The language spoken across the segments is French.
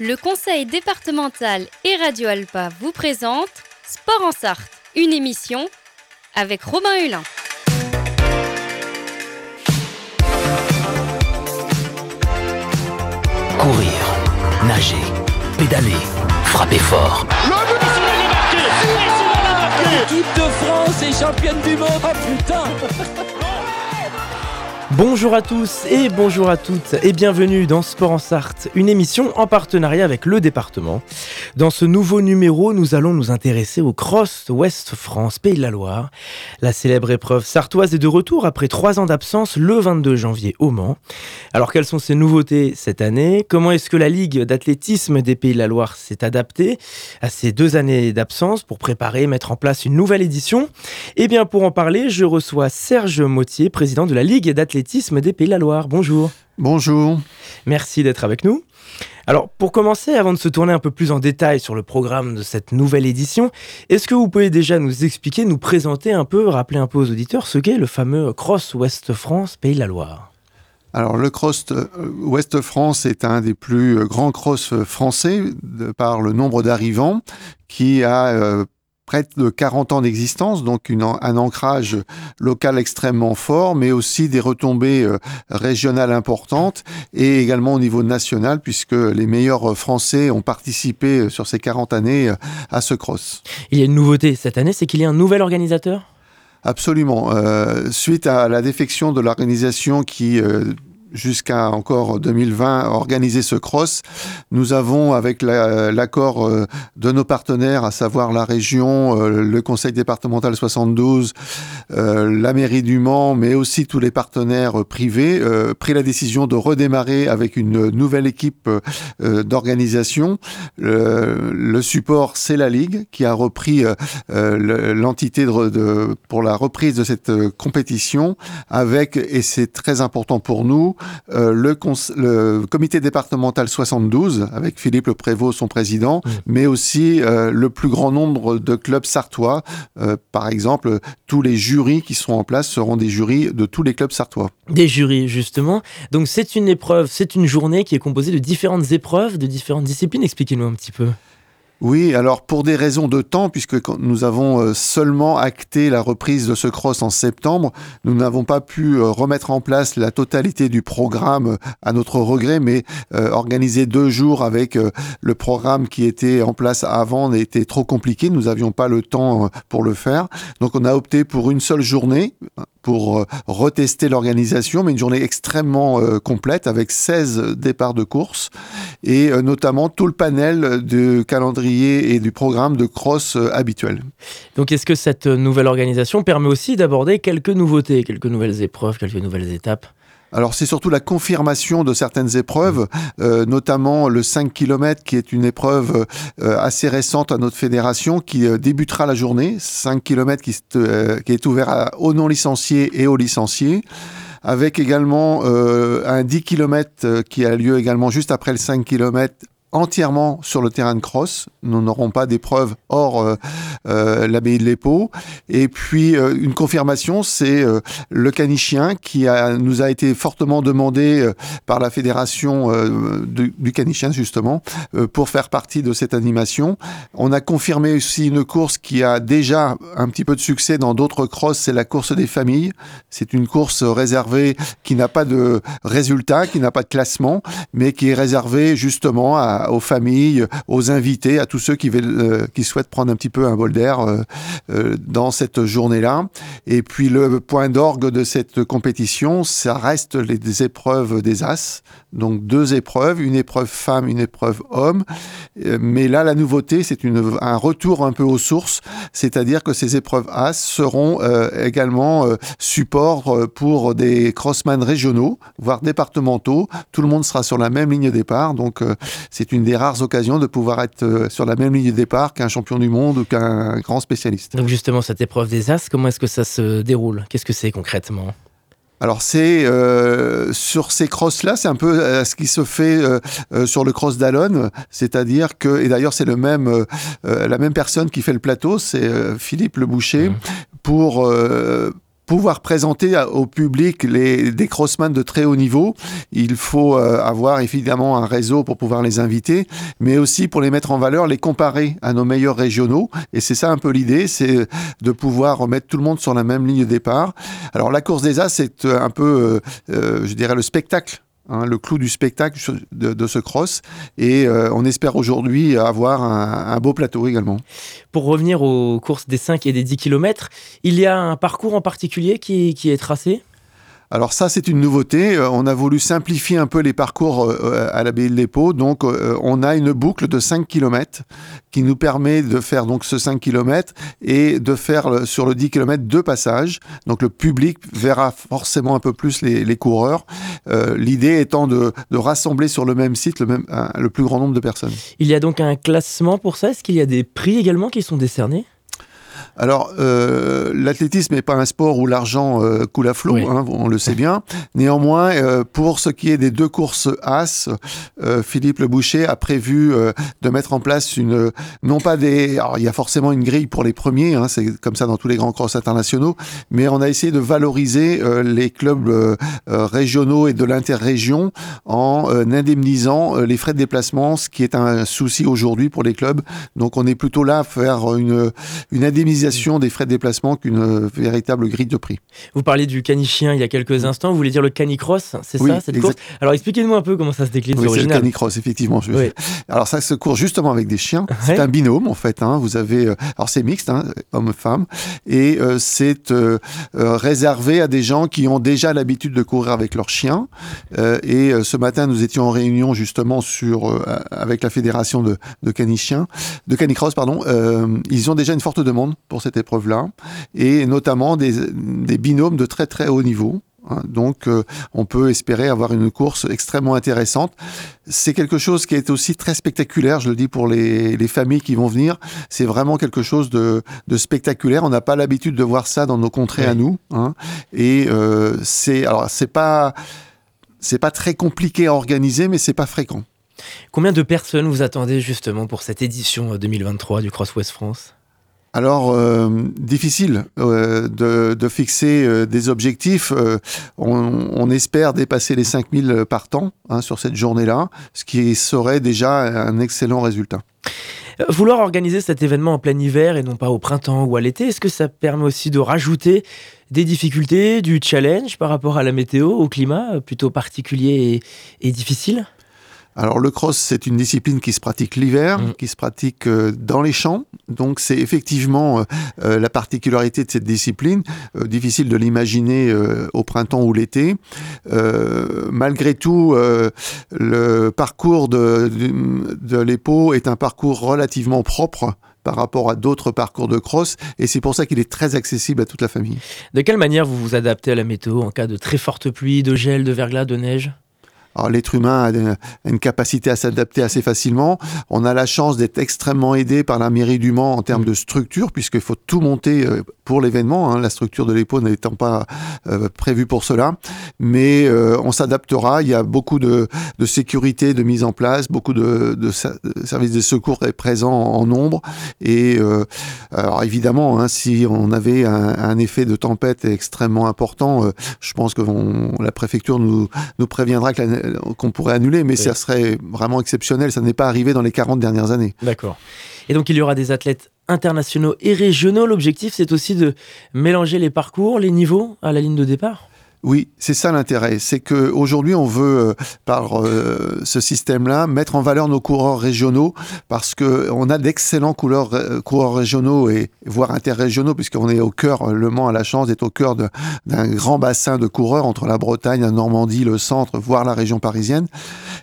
Le conseil départemental et Radio Alpa vous présente Sport en Sarthe, une émission avec Robin Hulin. Courir, nager, pédaler, frapper fort. Le but L'équipe de France est championne du monde. Oh putain Bonjour à tous et bonjour à toutes et bienvenue dans Sport en Sarthe, une émission en partenariat avec le département. Dans ce nouveau numéro, nous allons nous intéresser au Cross Ouest France Pays de la Loire. La célèbre épreuve sartoise est de retour après trois ans d'absence le 22 janvier au Mans. Alors quelles sont ces nouveautés cette année? Comment est-ce que la Ligue d'athlétisme des Pays de la Loire s'est adaptée à ces deux années d'absence pour préparer et mettre en place une nouvelle édition? Eh bien pour en parler, je reçois Serge Mautier, président de la Ligue d'athlétisme des Pays de la Loire. Bonjour. Bonjour. Merci d'être avec nous. Alors, pour commencer, avant de se tourner un peu plus en détail sur le programme de cette nouvelle édition, est-ce que vous pouvez déjà nous expliquer, nous présenter un peu, rappeler un peu aux auditeurs ce qu'est le fameux Cross Ouest France Pays de la Loire? Alors le Cross Ouest France est un des plus grands cross français par le nombre d'arrivants qui a euh, près de 40 ans d'existence, donc une, un ancrage local extrêmement fort, mais aussi des retombées euh, régionales importantes et également au niveau national, puisque les meilleurs Français ont participé euh, sur ces 40 années euh, à ce cross. Il y a une nouveauté cette année, c'est qu'il y a un nouvel organisateur? Absolument. Euh, suite à la défection de l'organisation qui euh, jusqu'à encore 2020 organiser ce cross. Nous avons, avec l'accord euh, de nos partenaires, à savoir la région, euh, le conseil départemental 72, euh, la mairie du Mans, mais aussi tous les partenaires privés, pris la décision de redémarrer avec une nouvelle équipe d'organisation. Le support, c'est la Ligue qui a repris l'entité pour la reprise de cette compétition avec, et c'est très important pour nous, euh, le, le, comité départemental 72, avec Philippe Le Prévost, son président, mmh. mais aussi euh, le plus grand nombre de clubs sartois. Euh, par exemple, tous les jurys qui seront en place seront des jurys de tous les clubs sartois. Des jurys, justement. Donc c'est une épreuve, c'est une journée qui est composée de différentes épreuves, de différentes disciplines. Expliquez-nous un petit peu. Oui, alors pour des raisons de temps, puisque nous avons euh, seulement acté la reprise de ce cross en septembre, nous n'avons pas pu euh, remettre en place la totalité du programme euh, à notre regret, mais organiser deux jours avec le programme qui était en place avant était trop compliqué. Nous n'avions pas le temps pour le faire. Donc on a opté pour une seule journée pour euh, retester l'organisation, mais une journée extrêmement euh, complète avec 16 départs de course et euh, notamment tout le panel de calendrier et du programme de cross habituel. Donc est-ce que cette nouvelle organisation permet aussi d'aborder quelques nouveautés, quelques nouvelles épreuves, quelques nouvelles étapes? Alors c'est surtout la confirmation de certaines épreuves, euh, notamment le 5 km qui est une épreuve euh, assez récente à notre fédération qui euh, débutera la journée, 5 km qui, qui est ouvert à, aux non licenciés et aux licenciés. Avec également un 10 km qui a lieu également juste après le 5 km entièrement sur le terrain de cross. Nous n'aurons pas d'épreuve hors euh, euh, l'abbaye de l'Épau. Et puis euh, une confirmation, c'est le canichien qui nous a été fortement demandé par la fédération du, du, canichien justement pour faire partie de cette animation. On a confirmé aussi une course qui a déjà un petit peu de succès dans d'autres crosses, c'est la course des familles. C'est une course réservée qui n'a pas de résultat, qui n'a pas de classement, mais qui est réservée justement à aux familles, aux invités, à tous ceux qui, veulent, euh, qui souhaitent prendre un petit peu un bol d'air euh, euh, dans cette journée-là. Et puis le point d'orgue de cette compétition, ça reste les épreuves des As. Donc deux épreuves, une épreuve femme, une épreuve homme. Mais là, la nouveauté, c'est un retour un peu aux sources, c'est-à-dire que ces épreuves As seront également support pour des crossman régionaux, voire départementaux. Tout le monde sera sur la même ligne de départ. Donc c'est une des rares occasions de pouvoir être euh, sur la même ligne de départ qu'un champion du monde ou qu'un grand spécialiste. Donc justement, cette épreuve des As, comment est-ce que ça se déroule? Qu'est-ce que c'est concrètement? Alors c'est euh, sur ces crosses là, c'est un peu euh, ce qui se fait euh, sur le cross d'Alon, c'est-à-dire que et d'ailleurs c'est le même la même personne qui fait le plateau, c'est Philippe Le Boucher mmh. pour pouvoir présenter au public les, des crossman de très haut niveau, il faut euh, avoir évidemment un réseau pour pouvoir les inviter, mais aussi pour les mettre en valeur, les comparer à nos meilleurs régionaux. Et c'est ça un peu l'idée, c'est de pouvoir remettre tout le monde sur la même ligne de départ. Alors la course des As, c'est un peu, euh, je dirais, le spectacle Hein, le clou du spectacle de, ce cross. Et euh, on espère aujourd'hui avoir un, beau plateau également. Pour revenir aux courses des 5 et des 10 km, il y a un parcours en particulier qui est tracé? Alors ça, c'est une nouveauté. Euh, on a voulu simplifier un peu les parcours euh, euh, à l'abbaye de l'Épau. Donc, on a une boucle de 5 km qui nous permet de faire donc ce 5 km et de faire sur le 10 km deux passages. Donc, le public verra forcément un peu plus les, coureurs. L'idée étant de, rassembler sur le même site le, plus grand nombre de personnes. Il y a donc un classement pour ça. Est-ce qu'il y a des prix également qui sont décernés? Alors, euh, l'athlétisme n'est pas un sport où l'argent euh, coule à flot, hein, on le sait bien. Néanmoins, euh, pour ce qui est des deux courses As, Philippe Le Boucher a prévu de mettre en place une, non pas des, alors il y a forcément une grille pour les premiers, hein, c'est comme ça dans tous les grands crosses internationaux, mais on a essayé de valoriser les clubs régionaux et de l'interrégion en indemnisant les frais de déplacement, ce qui est un souci aujourd'hui pour les clubs. Donc, on est plutôt là à faire une, une indemnisation des frais de déplacement qu'une euh, véritable grille de prix. Vous parliez du canichien il y a quelques instants, vous voulez dire le canicross, c'est ça cette course Alors expliquez-nous un peu comment ça se décline. Oui, c'est le canicross, effectivement. Alors ça se court justement avec des chiens. C'est un binôme en fait. Hein. Vous avez, euh, alors c'est mixte, hein, homme-femme, et euh, c'est réservé à des gens qui ont déjà l'habitude de courir avec leurs chiens. et ce matin, nous étions en réunion justement sur avec la fédération de, de canichiens, de canicross, pardon. ils ont déjà une forte demande pour cette épreuve-là, et notamment des, binômes de très très haut niveau. Hein. Donc, euh, on peut espérer avoir une course extrêmement intéressante. C'est quelque chose qui est aussi très spectaculaire, je le dis pour les, familles qui vont venir. C'est vraiment quelque chose de, spectaculaire. On n'a pas l'habitude de voir ça dans nos contrées à nous. Hein. Et euh, c'est alors c'est pas c'est pas très compliqué à organiser, mais c'est pas fréquent. Combien de personnes vous attendez justement pour cette édition 2023 euh, du Cross West France? Alors, euh, difficile euh, de, fixer euh, des objectifs. On, espère dépasser les 5000 par temps hein, sur cette journée-là, ce qui serait déjà un excellent résultat. Vouloir organiser cet événement en plein hiver et non pas au printemps ou à l'été, est-ce que ça permet aussi de rajouter des difficultés, du challenge par rapport à la météo, au climat plutôt particulier et difficile? Alors le cross, c'est une discipline qui se pratique l'hiver, mm. qui se pratique euh, dans les champs. Donc c'est effectivement euh, euh, la particularité de cette discipline. difficile de l'imaginer au printemps ou l'été. malgré tout, le parcours de, de, de l'EPO est un parcours relativement propre par rapport à d'autres parcours de cross et c'est pour ça qu'il est très accessible à toute la famille. De quelle manière vous vous adaptez à la météo en cas de très forte pluie, de gel, de verglas, de neige? L'être humain a une capacité à s'adapter assez facilement. On a la chance d'être extrêmement aidé par la mairie du Mans en termes de structure, puisqu'il faut tout monter euh, pour l'événement, hein, la structure de l'EPO n'étant pas euh, prévue pour cela. Mais euh, on s'adaptera. Il y a beaucoup de, de, sécurité de mise en place, beaucoup de, de, services de secours présents en nombre. Et alors évidemment, hein, si on avait un, un, effet de tempête extrêmement important, je pense que la préfecture nous, nous préviendra euh, qu'on pourrait annuler, mais ça serait vraiment exceptionnel. Ça n'est pas arrivé dans les 40 dernières années. D'accord. Et donc il y aura des athlètes internationaux et régionaux. L'objectif, c'est aussi de mélanger les parcours, les niveaux à la ligne de départ oui, c'est ça l'intérêt. C'est qu'aujourd'hui, on veut, euh, par euh, ce système-là, mettre en valeur nos coureurs régionaux parce qu'on a d'excellents coureurs, coureurs régionaux et voire interrégionaux, puisqu'on est au cœur, Le Mans a la chance d'être au cœur d'un grand bassin de coureurs entre la Bretagne, la Normandie, le centre, voire la région parisienne.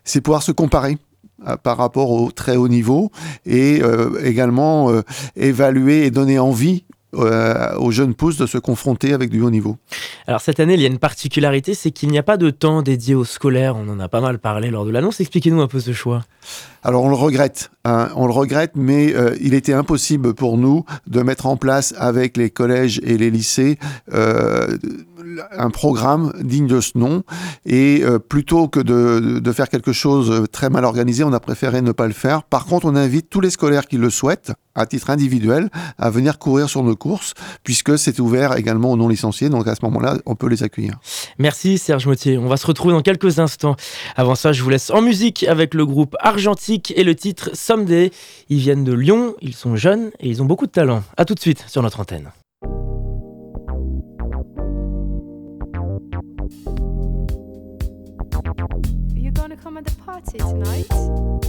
C'est pouvoir se comparer euh, par rapport au très haut niveau et également évaluer et donner envie euh, aux jeunes pousses de se confronter avec du haut niveau. Alors cette année, il y a une particularité, c'est qu'il n'y a pas de temps dédié aux scolaires. On en a pas mal parlé lors de l'annonce. Expliquez-nous un peu ce choix. Alors on le regrette, hein. on le regrette, mais euh, il était impossible pour nous de mettre en place avec les collèges et les lycées euh, un programme digne de ce nom. Et euh, plutôt que de, de, faire quelque chose très mal organisé, on a préféré ne pas le faire. Par contre, on invite tous les scolaires qui le souhaitent, à titre individuel, à venir courir sur nos courses, puisque c'est ouvert également aux non licenciés. Donc à ce moment-là, on peut les accueillir. Merci Serge Motier. On va se retrouver dans quelques instants. Avant ça, je vous laisse en musique avec le groupe Argentique et le titre Someday. Ils viennent de Lyon, ils sont jeunes et ils ont beaucoup de talent. A tout de suite sur notre antenne. You're going to come at the party tonight?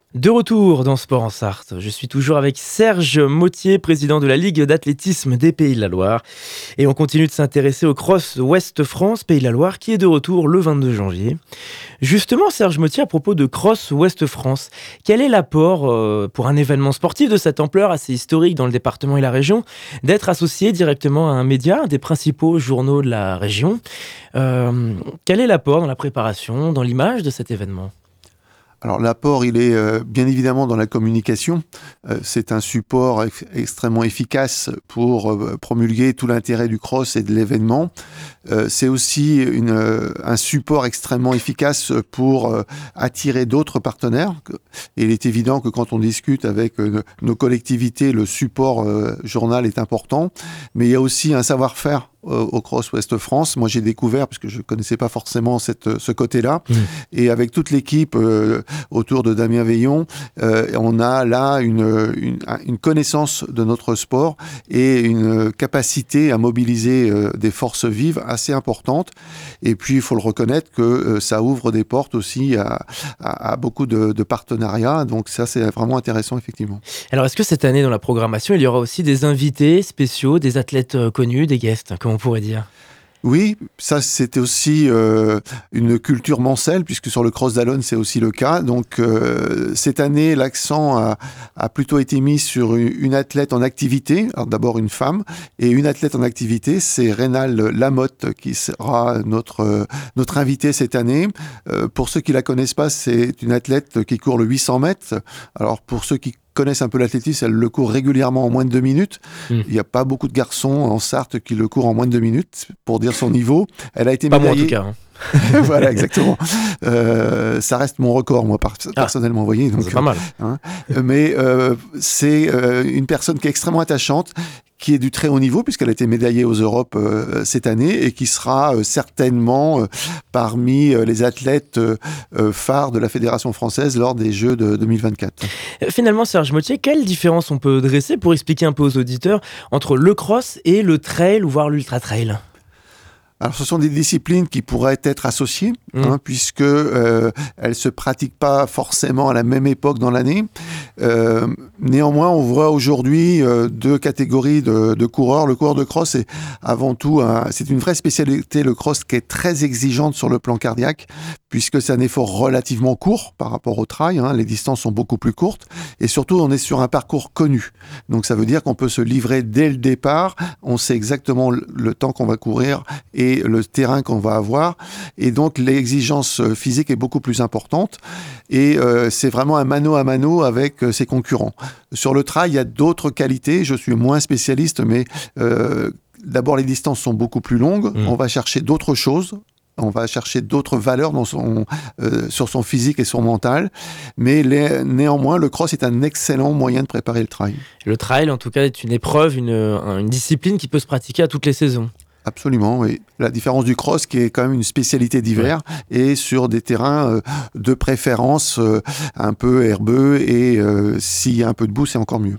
De retour dans Sport en Sarthe, je suis toujours avec Serge Mautier, président de la Ligue d'athlétisme des Pays de la Loire. Et on continue de s'intéresser au Cross Ouest France Pays de la Loire qui est de retour le 22 janvier. Justement, Serge Mautier, à propos de Cross Ouest France, quel est l'apport euh, pour un événement sportif de cette ampleur assez historique dans le département et la région d'être associé directement à un média, un des principaux journaux de la région? Euh, Quel est l'apport dans la préparation, dans l'image de cet événement? Alors l'apport, il est euh, bien évidemment dans la communication. Euh, c'est un support extrêmement efficace pour euh, promulguer tout l'intérêt du cross et de l'événement. c'est aussi un support extrêmement efficace pour attirer d'autres partenaires. Et il est évident que quand on discute avec nos collectivités, le support journal est important. Mais il y a aussi un savoir-faire au Cross Ouest France. Moi, j'ai découvert, parce que je ne connaissais pas forcément cette, ce côté-là, mmh. et avec toute l'équipe euh, autour de Damien Veillon, euh, on a là une, une, une, connaissance de notre sport et une capacité à mobiliser euh, des forces vives assez importantes. Et puis, il faut le reconnaître que ça ouvre des portes aussi à, à, à beaucoup de, de, partenariats. Donc, ça, c'est vraiment intéressant, effectivement. Alors, est-ce que cette année, dans la programmation, il y aura aussi des invités spéciaux, des athlètes connus, des guests? On pourrait dire. Oui, ça c'était aussi euh, une culture mancelle, puisque sur le Cross d'Alone c'est aussi le cas. Donc euh, cette année, l'accent a, plutôt été mis sur une, athlète en activité, d'abord une femme, et une athlète en activité, c'est Rénal Lamotte qui sera notre, notre invitée cette année. Euh, pour ceux qui la connaissent pas, c'est une athlète qui court le 800 mètres. Alors pour ceux qui connaissent un peu l'athlétisme, elle le court régulièrement en moins de deux minutes. Hmm. Il n'y a pas beaucoup de garçons en Sarthe qui le courent en moins de deux minutes, pour dire son niveau. Elle a été pas moi en tout cas. Hein. voilà, exactement. Euh, ça reste mon record, moi, ah. personnellement, vous voyez. C'est pas mal. Hein. Mais euh, c'est euh, une personne qui est extrêmement attachante, qui est du très haut niveau puisqu'elle a été médaillée aux Europes euh, cette année et qui sera euh, certainement euh, parmi les athlètes phares de la Fédération française lors des Jeux de 2024. Finalement, Serge Motier, quelle différence on peut dresser pour expliquer un peu aux auditeurs entre le cross et le trail ou voire l'ultra trail alors, ce sont des disciplines qui pourraient être associées, mmh. hein, puisque euh, elles se pratiquent pas forcément à la même époque dans l'année. Euh, néanmoins, on voit aujourd'hui euh, deux catégories de, de, coureurs. Le coureur de cross est avant tout, c'est une vraie spécialité, le cross, qui est très exigeante sur le plan cardiaque, puisque c'est un effort relativement court par rapport au trail. Hein, les distances sont beaucoup plus courtes, et surtout, on est sur un parcours connu. Donc, ça veut dire qu'on peut se livrer dès le départ. On sait exactement le temps qu'on va courir et le terrain qu'on va avoir. Et donc l'exigence physique est beaucoup plus importante. Et euh, c'est vraiment un mano à mano avec euh, ses concurrents. Sur le trail, il y a d'autres qualités. Je suis moins spécialiste, mais euh, d'abord les distances sont beaucoup plus longues. Mmh. On va chercher d'autres choses on va chercher d'autres valeurs dans son, sur son physique et son mental. Mais néanmoins, le cross est un excellent moyen de préparer le trail. Le trail, en tout cas, est une épreuve, une, une discipline qui peut se pratiquer à toutes les saisons. Absolument, oui. La différence du cross, qui est quand même une spécialité d'hiver, et sur des terrains euh, de préférence euh, un peu herbeux, et euh, s'il y a un peu de boue, c'est encore mieux.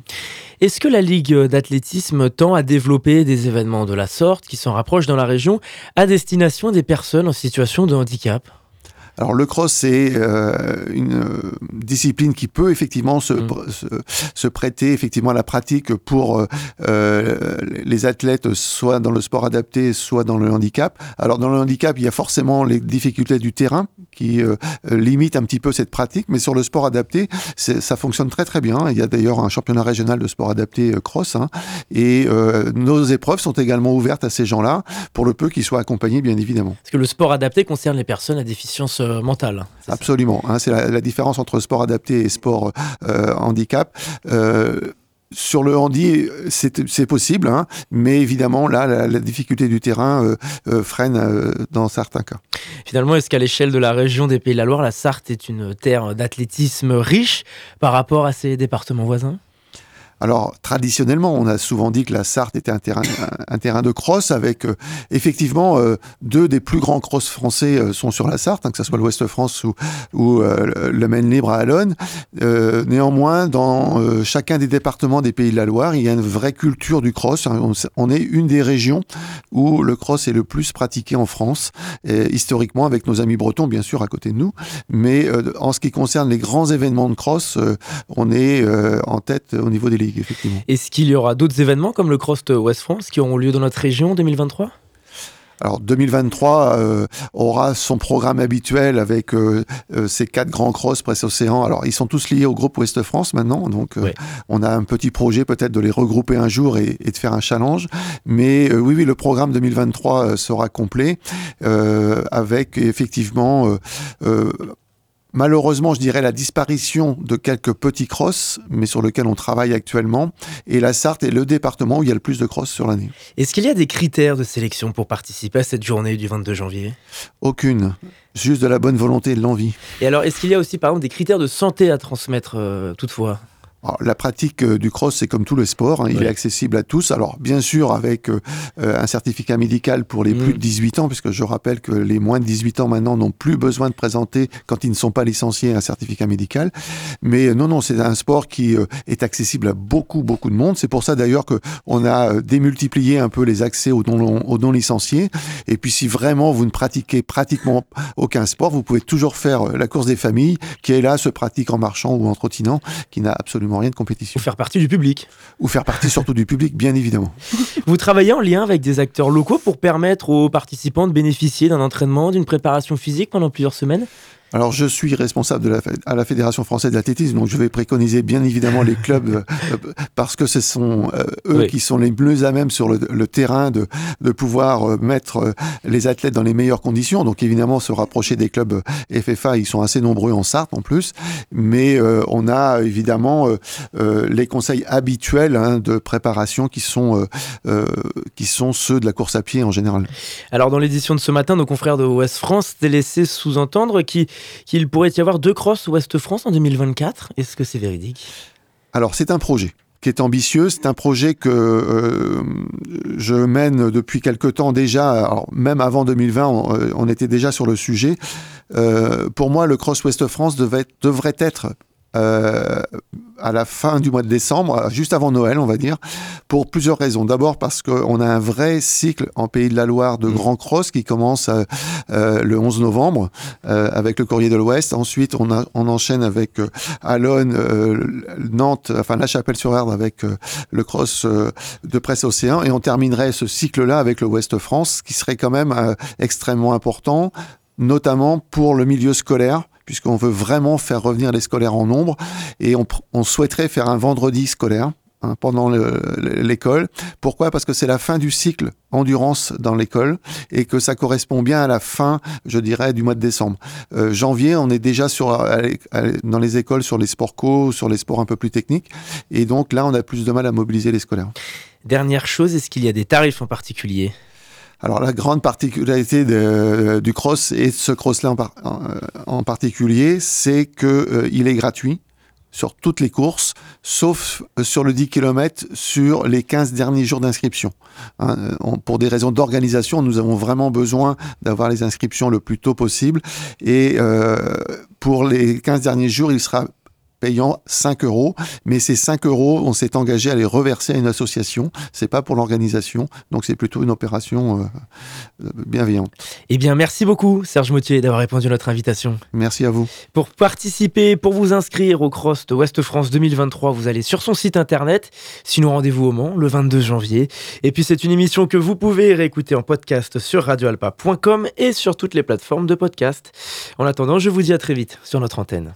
Est-ce que la Ligue d'athlétisme tend à développer des événements de la sorte qui s'en rapprochent dans la région à destination des personnes en situation de handicap? Alors le cross, c'est euh, une euh, discipline qui peut effectivement se, mm. se, se, prêter effectivement à la pratique pour euh, euh, les athlètes, soit dans le sport adapté, soit dans le handicap. Alors dans le handicap, il y a forcément les difficultés du terrain qui euh, limitent un petit peu cette pratique, mais sur le sport adapté, ça fonctionne très très bien. Il y a d'ailleurs un championnat régional de sport adapté cross, hein, et nos épreuves sont également ouvertes à ces gens-là, pour le peu qu'ils soient accompagnés, bien évidemment. Parce que le sport adapté concerne les personnes à déficience euh, mental. Absolument. Hein, c'est la, différence entre sport adapté et sport euh, handicap. Euh, sur le handi, c'est possible, hein, mais évidemment, là, la, difficulté du terrain freine dans certains cas. Finalement, est-ce qu'à l'échelle de la région des Pays de la Loire, la Sarthe est une terre d'athlétisme riche par rapport à ses départements voisins? Alors, traditionnellement, on a souvent dit que la Sarthe était un terrain, de cross avec, euh, effectivement, euh, deux des plus grands cross français euh, sont sur la Sarthe, hein, que ce soit l'Ouest France ou, le Maine Libre à Alonne. néanmoins, dans chacun des départements des Pays de la Loire, il y a une vraie culture du cross. Hein. On, est une des régions où le cross est le plus pratiqué en France, historiquement, avec nos amis bretons, bien sûr, à côté de nous. Mais en ce qui concerne les grands événements de cross, on est en tête au niveau des ligues. Est-ce qu'il y aura d'autres événements comme le Cross West France qui auront lieu dans notre région en 2023 alors 2023 euh, aura son programme habituel avec euh, euh, ces quatre grands cross presse océan. Alors ils sont tous liés au groupe Ouest France maintenant, donc on a un petit projet peut-être de les regrouper un jour et, et de faire un challenge. Mais oui, oui, le programme 2023 sera complet avec effectivement Malheureusement, je dirais la disparition de quelques petits crosses, mais sur lesquels on travaille actuellement. Et la Sarthe est le département où il y a le plus de crosses sur l'année. Est-ce qu'il y a des critères de sélection pour participer à cette journée du 22 janvier? Aucune. Juste de la bonne volonté et de l'envie. Et alors, est-ce qu'il y a aussi, par exemple, des critères de santé à transmettre euh, toutefois? La pratique euh, du cross, c'est comme tout le sport, hein, il est accessible à tous. Alors, bien sûr, avec euh, euh, un certificat médical pour les plus mm. de 18 ans, puisque je rappelle que les moins de 18 ans maintenant n'ont plus besoin de présenter, quand ils ne sont pas licenciés, un certificat médical. Mais non, non, c'est un sport qui est accessible à beaucoup, beaucoup de monde. C'est pour ça d'ailleurs qu'on a démultiplié un peu les accès aux non, licenciés. Et puis, si vraiment vous ne pratiquez pratiquement aucun sport, vous pouvez toujours faire la course des familles, qui est là, se pratique en marchant ou en trottinant, qui n'a absolument rien de compétition. Ou faire partie du public. Ou faire partie surtout du public, bien évidemment. Vous travaillez en lien avec des acteurs locaux pour permettre aux participants de bénéficier d'un entraînement, d'une préparation physique pendant plusieurs semaines? Alors, je suis responsable de la, à la Fédération française d'athlétisme, donc je vais préconiser bien évidemment les clubs euh, parce que ce sont euh, eux qui sont les mieux à même sur le, le terrain de, de pouvoir euh, mettre les athlètes dans les meilleures conditions. Donc, évidemment, se rapprocher des clubs FFA, ils sont assez nombreux en Sarthe en plus, mais on a évidemment les conseils habituels hein, de préparation qui sont, qui sont ceux de la course à pied en général. Alors, dans l'édition de ce matin, nos confrères de Ouest France laissé sous-entendre qui qu'il pourrait y avoir deux crosses Ouest France en 2024. Est-ce que c'est véridique? Alors, c'est un projet qui est ambitieux. C'est un projet que euh, je mène depuis quelque temps déjà. même avant 2020, on, était déjà sur le sujet. Euh, pour moi, le Cross Ouest France devrait être euh, à la fin du mois de décembre, juste avant Noël, on va dire, pour plusieurs raisons. D'abord parce qu'on a un vrai cycle en Pays de la Loire de mmh. Grand Cross qui commence euh, euh, le 11 novembre avec le Courrier de l'Ouest. Ensuite, on, a, on enchaîne avec Alonne, Nantes, enfin La Chapelle-sur-Erdre avec le Cross de Presse Océan. Et on terminerait ce cycle-là avec le Ouest France, qui serait quand même extrêmement important, notamment pour le milieu scolaire puisqu'on veut vraiment faire revenir les scolaires en nombre et on, souhaiterait faire un vendredi scolaire hein, pendant l'école. Pourquoi? Parce que c'est la fin du cycle endurance dans l'école et que ça correspond bien à la fin, je dirais, du mois de décembre. Euh, janvier, on est déjà sur, dans les écoles sur les sports co, sur les sports un peu plus techniques et donc là, on a plus de mal à mobiliser les scolaires. Dernière chose, est-ce qu'il y a des tarifs en particulier? Alors la grande particularité du cross et ce cross-là en, particulier, c'est qu'il euh, est gratuit sur toutes les courses, sauf euh, sur le 10 km sur les 15 derniers jours d'inscription. Hein, pour des raisons d'organisation, nous avons vraiment besoin d'avoir les inscriptions le plus tôt possible. Et euh, pour les 15 derniers jours, il sera payant 5 euros. Mais ces 5 euros, on s'est engagé à les reverser à une association. C'est pas pour l'organisation. Donc c'est plutôt une opération euh, euh, bienveillante. Eh bien, merci beaucoup, Serge Mautier, d'avoir répondu à notre invitation. Merci à vous. Pour participer, pour vous inscrire au Cross de Ouest France 2023, vous allez sur son site internet. Sinon, rendez-vous au Mans le 22 janvier. Et puis, c'est une émission que vous pouvez réécouter en podcast sur radioalpa.com et sur toutes les plateformes de podcast. En attendant, je vous dis à très vite sur notre antenne.